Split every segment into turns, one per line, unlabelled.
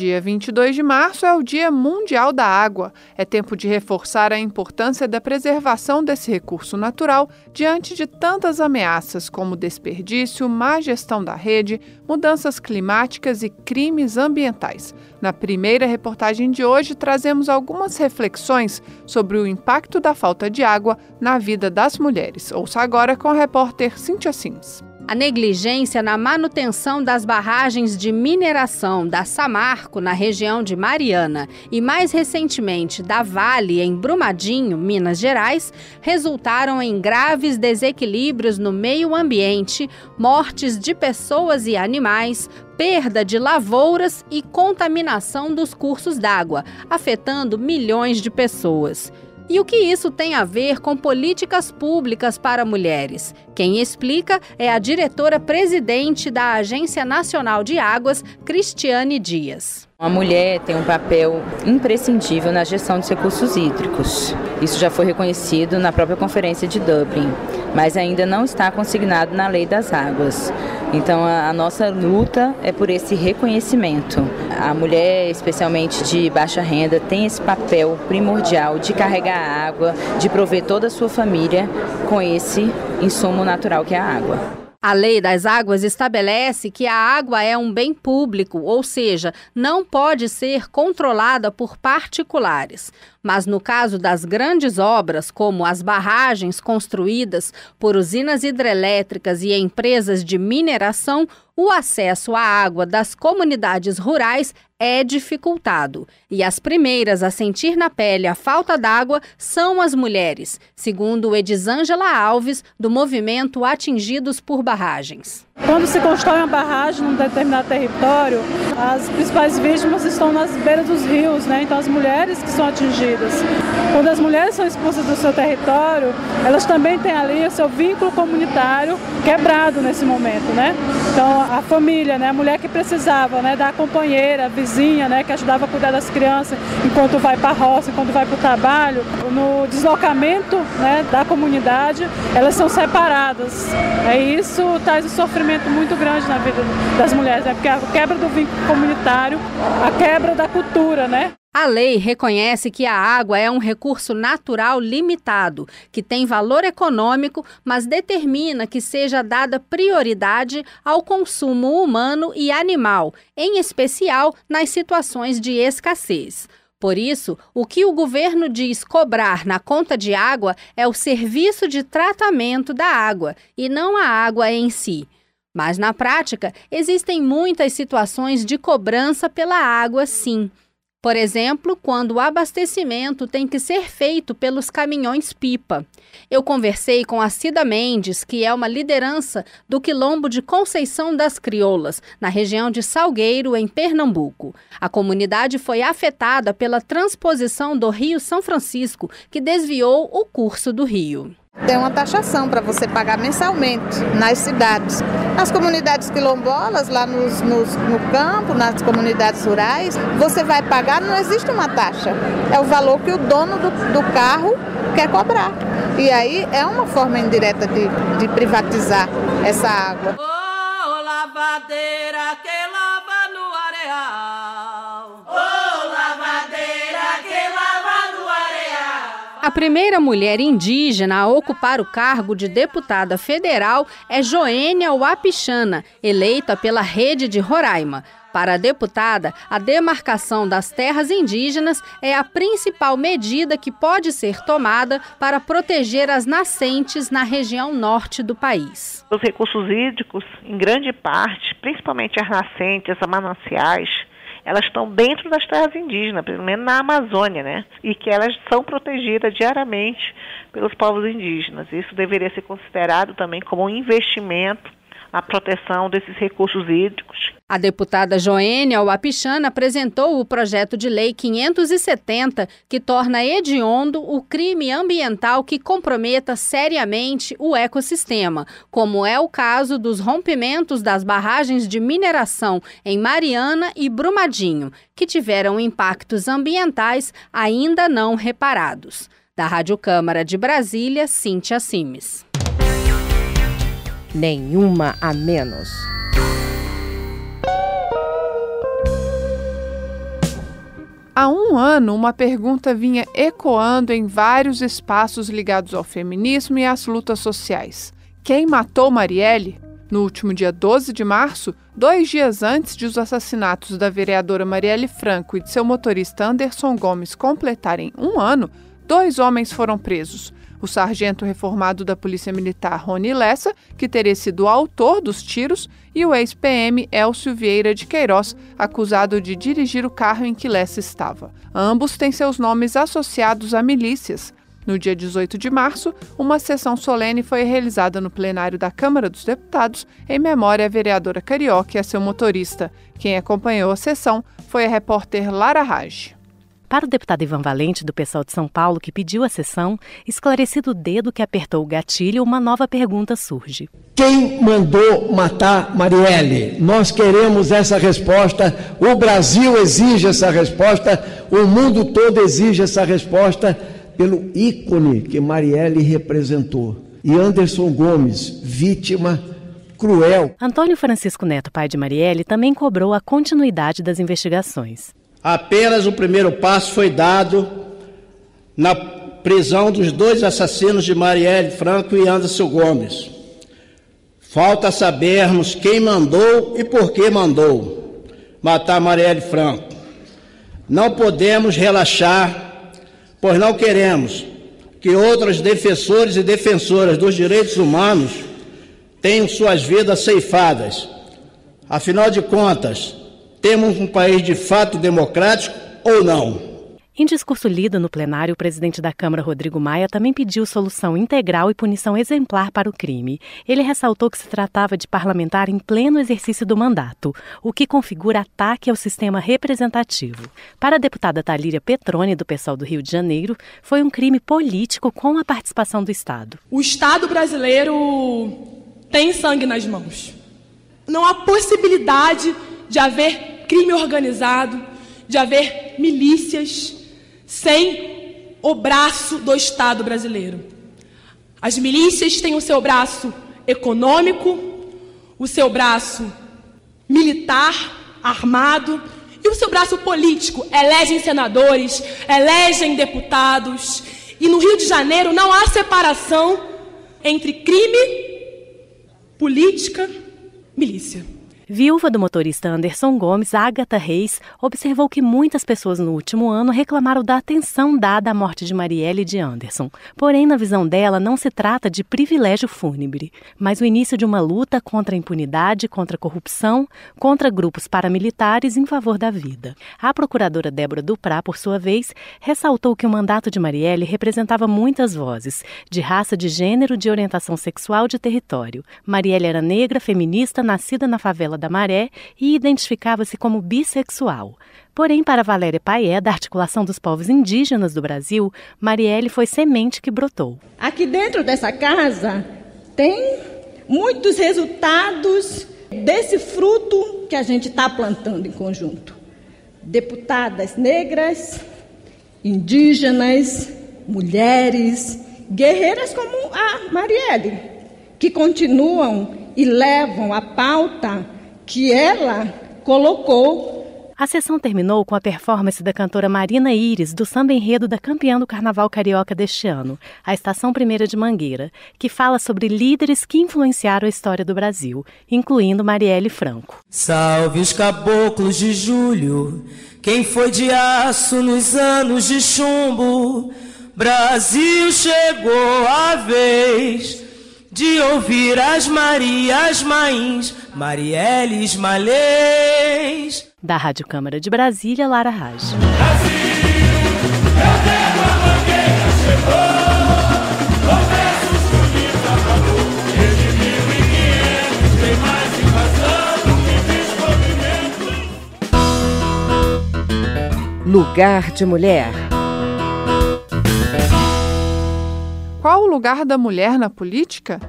Dia 22 de março é o Dia Mundial da Água. É tempo de reforçar a importância da preservação desse recurso natural diante de tantas ameaças como desperdício, má gestão da rede, mudanças climáticas e crimes ambientais. Na primeira reportagem de hoje, trazemos algumas reflexões sobre o impacto da falta de água na vida das mulheres. Ouça agora com a repórter Cintia Sims.
A negligência na manutenção das barragens de mineração da Samarco, na região de Mariana, e mais recentemente da Vale, em Brumadinho, Minas Gerais, resultaram em graves desequilíbrios no meio ambiente, mortes de pessoas e animais, perda de lavouras e contaminação dos cursos d'água, afetando milhões de pessoas. E o que isso tem a ver com políticas públicas para mulheres? Quem explica é a diretora-presidente da Agência Nacional de Águas, Cristiane Dias.
A mulher tem um papel imprescindível na gestão dos recursos hídricos. Isso já foi reconhecido na própria Conferência de Dublin, mas ainda não está consignado na Lei das Águas. Então a, nossa luta é por esse reconhecimento. A mulher, especialmente de baixa renda, tem esse papel primordial de carregar a água, de prover toda a sua família com esse insumo natural que é a água.
A Lei das Águas estabelece que a água é um bem público, ou seja, não pode ser controlada por particulares. Mas no caso das grandes obras, como as barragens construídas por usinas hidrelétricas e empresas de mineração, o acesso à água das comunidades rurais é dificultado. E as primeiras a sentir na pele a falta d'água são as mulheres, segundo Edisângela Alves, do movimento Atingidos por Barragens.
Quando se constrói uma barragem num determinado território, as principais vítimas estão nas beiras dos rios, né? então as mulheres que são atingidas. Quando as mulheres são expulsas do seu território, elas também têm ali o seu vínculo comunitário quebrado nesse momento. Né? Então a família, né? a mulher que precisava né? da companheira, vizinha, né? que ajudava a cuidar das crianças enquanto vai para a roça, enquanto vai para o trabalho, no deslocamento né? da comunidade, elas são separadas. É isso traz sofrimento sofrimento muito grande na vida das mulheres, né? porque a quebra do vínculo comunitário, a quebra da cultura, né?
A lei reconhece que a água é um recurso natural limitado, que tem valor econômico, mas determina que seja dada prioridade ao consumo humano e animal, em especial nas situações de escassez. Por isso, o que o governo diz cobrar na conta de água é o serviço de tratamento da água e não a água em si. Mas na prática, existem muitas situações de cobrança pela água, sim. Por exemplo, quando o abastecimento tem que ser feito pelos caminhões-pipa. Eu conversei com a Cida Mendes, que é uma liderança do Quilombo de Conceição das Crioulas, na região de Salgueiro, em Pernambuco. A comunidade foi afetada pela transposição do Rio São Francisco, que desviou o curso do rio.
Tem uma taxação para você pagar mensalmente nas cidades. Nas comunidades quilombolas, lá nos, nos, no campo, nas comunidades rurais, você vai pagar, não existe uma taxa. É o valor que o dono do, do carro quer cobrar. E aí é uma forma indireta de, de privatizar essa água. Oh, lavadeira
A primeira mulher indígena a ocupar o cargo de deputada federal é Joênia Wapichana, eleita pela Rede de Roraima. Para a deputada, a demarcação das terras indígenas é a principal medida que pode ser tomada para proteger as nascentes na região norte do país.
Os recursos hídricos, em grande parte, principalmente as nascentes, as mananciais, elas estão dentro das terras indígenas, pelo menos na Amazônia, né? E que elas são protegidas diariamente pelos povos indígenas. Isso deveria ser considerado também como um investimento na proteção desses recursos hídricos
a deputada Joênia Wapichana apresentou o projeto de lei 570, que torna hediondo o crime ambiental que comprometa seriamente o ecossistema, como é o caso dos rompimentos das barragens de mineração em Mariana e Brumadinho, que tiveram impactos ambientais ainda não reparados. Da Rádio Câmara de Brasília, Cíntia Simes.
nenhuma a menos.
Há um ano, uma pergunta vinha ecoando em vários espaços ligados ao feminismo e às lutas sociais. Quem matou Marielle? No último dia 12 de março, dois dias antes de os assassinatos da vereadora Marielle Franco e de seu motorista Anderson Gomes completarem um ano, dois homens foram presos. O sargento reformado da Polícia Militar Rony Lessa, que teria sido o autor dos tiros, e o ex-PM Elcio Vieira de Queiroz, acusado de dirigir o carro em que Lessa estava. Ambos têm seus nomes associados a milícias. No dia 18 de março, uma sessão solene foi realizada no plenário da Câmara dos Deputados em memória à vereadora Carioca e a seu motorista. Quem acompanhou a sessão foi a repórter Lara Raj.
Para o deputado Ivan Valente, do pessoal de São Paulo, que pediu a sessão, esclarecido o dedo que apertou o gatilho, uma nova pergunta surge.
Quem mandou matar Marielle? Nós queremos essa resposta, o Brasil exige essa resposta, o mundo todo exige essa resposta pelo ícone que Marielle representou. E Anderson Gomes, vítima cruel.
Antônio Francisco Neto, pai de Marielle, também cobrou a continuidade das investigações.
Apenas o primeiro passo foi dado na prisão dos dois assassinos de Marielle Franco e Anderson Gomes. Falta sabermos quem mandou e por que mandou matar Marielle Franco. Não podemos relaxar pois não queremos que outros defensores e defensoras dos direitos humanos tenham suas vidas ceifadas. Afinal de contas, temos um país de fato democrático ou não?
Em discurso lido no plenário, o presidente da Câmara, Rodrigo Maia, também pediu solução integral e punição exemplar para o crime. Ele ressaltou que se tratava de parlamentar em pleno exercício do mandato, o que configura ataque ao sistema representativo. Para a deputada Talíria Petrone, do pessoal do Rio de Janeiro, foi um crime político com a participação do Estado.
O Estado brasileiro tem sangue nas mãos. Não há possibilidade de haver crime organizado, de haver milícias sem o braço do Estado brasileiro. As milícias têm o seu braço econômico, o seu braço militar, armado, e o seu braço político. Elegem senadores, elegem deputados. E no Rio de Janeiro não há separação entre crime, política, milícia.
Viúva do motorista Anderson Gomes, Agatha Reis, observou que muitas pessoas no último ano reclamaram da atenção dada à morte de Marielle e de Anderson. Porém, na visão dela, não se trata de privilégio fúnebre, mas o início de uma luta contra a impunidade, contra a corrupção, contra grupos paramilitares em favor da vida. A procuradora Débora Duprá, por sua vez, ressaltou que o mandato de Marielle representava muitas vozes, de raça, de gênero, de orientação sexual, de território. Marielle era negra, feminista, nascida na favela da Maré e identificava-se como bissexual. Porém, para Valéria Paé, da Articulação dos Povos Indígenas do Brasil, Marielle foi semente que brotou.
Aqui dentro dessa casa tem muitos resultados desse fruto que a gente está plantando em conjunto. Deputadas negras, indígenas, mulheres, guerreiras como a Marielle, que continuam e levam a pauta que ela colocou.
A sessão terminou com a performance da cantora Marina Iris, do samba enredo da campeã do Carnaval Carioca deste ano, a Estação Primeira de Mangueira, que fala sobre líderes que influenciaram a história do Brasil, incluindo Marielle Franco.
Salve os caboclos de julho, quem foi de aço nos anos de chumbo, Brasil chegou a vez de ouvir as Marias Mães, Marielles Malês.
Da Rádio Câmara de Brasília, Lara Raj.
Brasil, a mangueira, chegou, desde 1500 tem mais invasão que descobrimento.
Lugar de Mulher
lugar da mulher na política?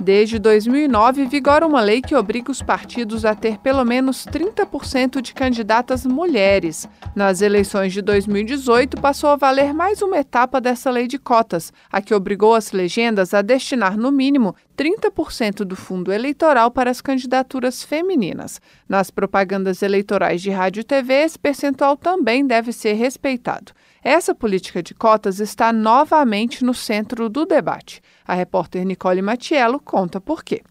Desde 2009, vigora uma lei que obriga os partidos a ter pelo menos 30% de candidatas mulheres. Nas eleições de 2018, passou a valer mais uma etapa dessa lei de cotas, a que obrigou as legendas a destinar, no mínimo, 30% do fundo eleitoral para as candidaturas femininas. Nas propagandas eleitorais de rádio e TV, esse percentual também deve ser respeitado. Essa política de cotas está novamente no centro do debate. A repórter Nicole Matiello conta por quê.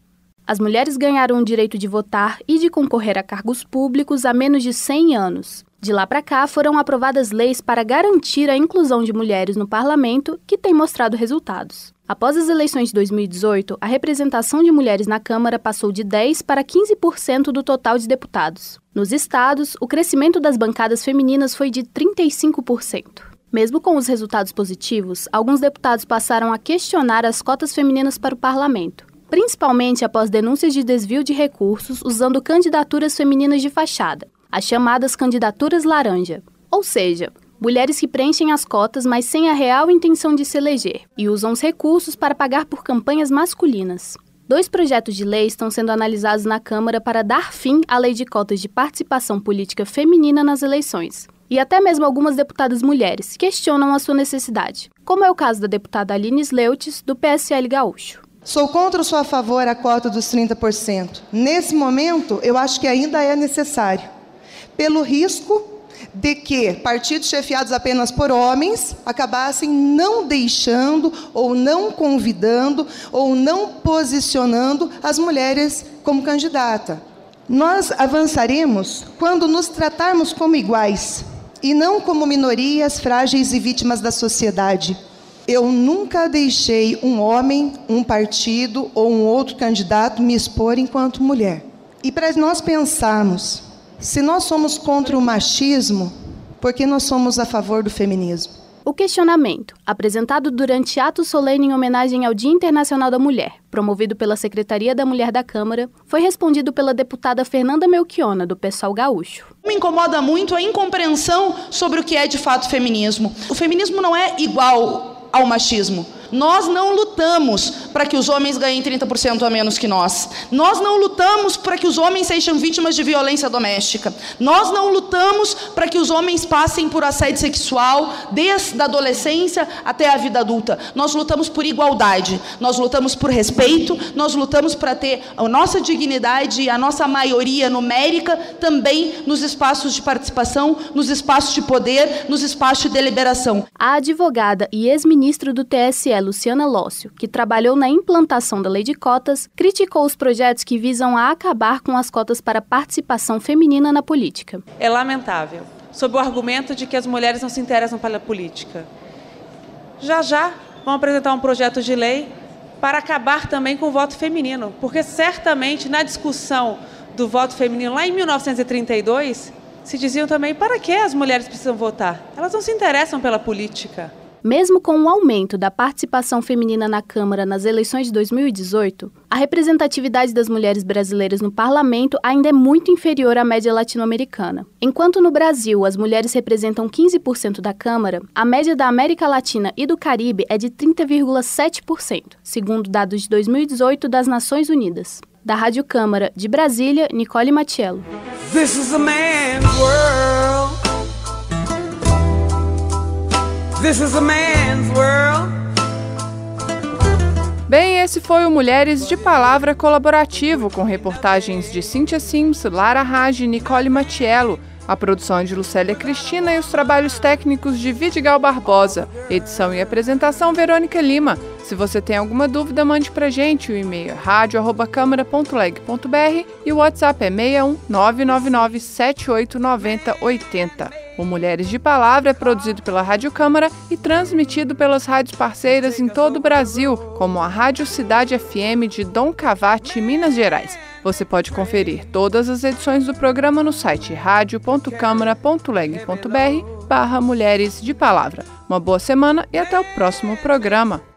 As mulheres ganharam o direito de votar e de concorrer a cargos públicos há menos de 100 anos. De lá para cá, foram aprovadas leis para garantir a inclusão de mulheres no parlamento, que tem mostrado resultados. Após as eleições de 2018, a representação de mulheres na Câmara passou de 10% para 15% do total de deputados. Nos estados, o crescimento das bancadas femininas foi de 35%. Mesmo com os resultados positivos, alguns deputados passaram a questionar as cotas femininas para o parlamento, principalmente após denúncias de desvio de recursos usando candidaturas femininas de fachada, as chamadas candidaturas laranja. Ou seja, mulheres que preenchem as cotas, mas sem a real intenção de se eleger, e usam os recursos para pagar por campanhas masculinas. Dois projetos de lei estão sendo analisados na Câmara para dar fim à lei de cotas de participação política feminina nas eleições. E até mesmo algumas deputadas mulheres questionam a sua necessidade, como é o caso da deputada Aline Sleutes, do PSL Gaúcho.
Sou contra ou sou a favor a cota dos 30%? Nesse momento, eu acho que ainda é necessário, pelo risco de que partidos chefiados apenas por homens acabassem não deixando ou não convidando ou não posicionando as mulheres como candidata. Nós avançaremos quando nos tratarmos como iguais e não como minorias frágeis e vítimas da sociedade. Eu nunca deixei um homem, um partido ou um outro candidato me expor enquanto mulher. E para nós pensarmos se nós somos contra o machismo, por que nós somos a favor do feminismo?
O questionamento, apresentado durante ato solene em homenagem ao Dia Internacional da Mulher, promovido pela Secretaria da Mulher da Câmara, foi respondido pela deputada Fernanda Melchiona, do Pessoal Gaúcho.
Me incomoda muito a incompreensão sobre o que é de fato feminismo. O feminismo não é igual ao machismo. Nós não lutamos para que os homens ganhem 30% a menos que nós. Nós não lutamos para que os homens sejam vítimas de violência doméstica. Nós não lutamos para que os homens passem por assédio sexual desde a adolescência até a vida adulta. Nós lutamos por igualdade. Nós lutamos por respeito. Nós lutamos para ter a nossa dignidade e a nossa maioria numérica também nos espaços de participação, nos espaços de poder, nos espaços de deliberação.
A advogada e ex-ministro do TSE Luciana Lócio, que trabalhou na implantação da lei de cotas, criticou os projetos que visam a acabar com as cotas para participação feminina na política.
É lamentável, sob o argumento de que as mulheres não se interessam pela política. Já já vão apresentar um projeto de lei para acabar também com o voto feminino, porque certamente na discussão do voto feminino lá em 1932 se diziam também para que as mulheres precisam votar? Elas não se interessam pela política.
Mesmo com o aumento da participação feminina na Câmara nas eleições de 2018, a representatividade das mulheres brasileiras no parlamento ainda é muito inferior à média latino-americana. Enquanto no Brasil as mulheres representam 15% da Câmara, a média da América Latina e do Caribe é de 30,7%, segundo dados de 2018 das Nações Unidas. Da Rádio Câmara de Brasília, Nicole Matiello. This is a man's world.
This is a man's world. Bem, esse foi o Mulheres de Palavra colaborativo, com reportagens de Cynthia Sims, Lara Raj e Nicole Matiello. A produção é de Lucélia Cristina e os trabalhos técnicos de Vidigal Barbosa. Edição e apresentação Verônica Lima. Se você tem alguma dúvida, mande pra gente. O e-mail rádio.câmara.leg.br e o WhatsApp é 61 999 7890 80. O Mulheres de Palavra é produzido pela Rádio Câmara e transmitido pelas rádios parceiras em todo o Brasil, como a Rádio Cidade FM de Dom Cavate, Minas Gerais. Você pode conferir todas as edições do programa no site radio.câmara.leg.br barra Mulheres de Palavra. Uma boa semana e até o próximo programa.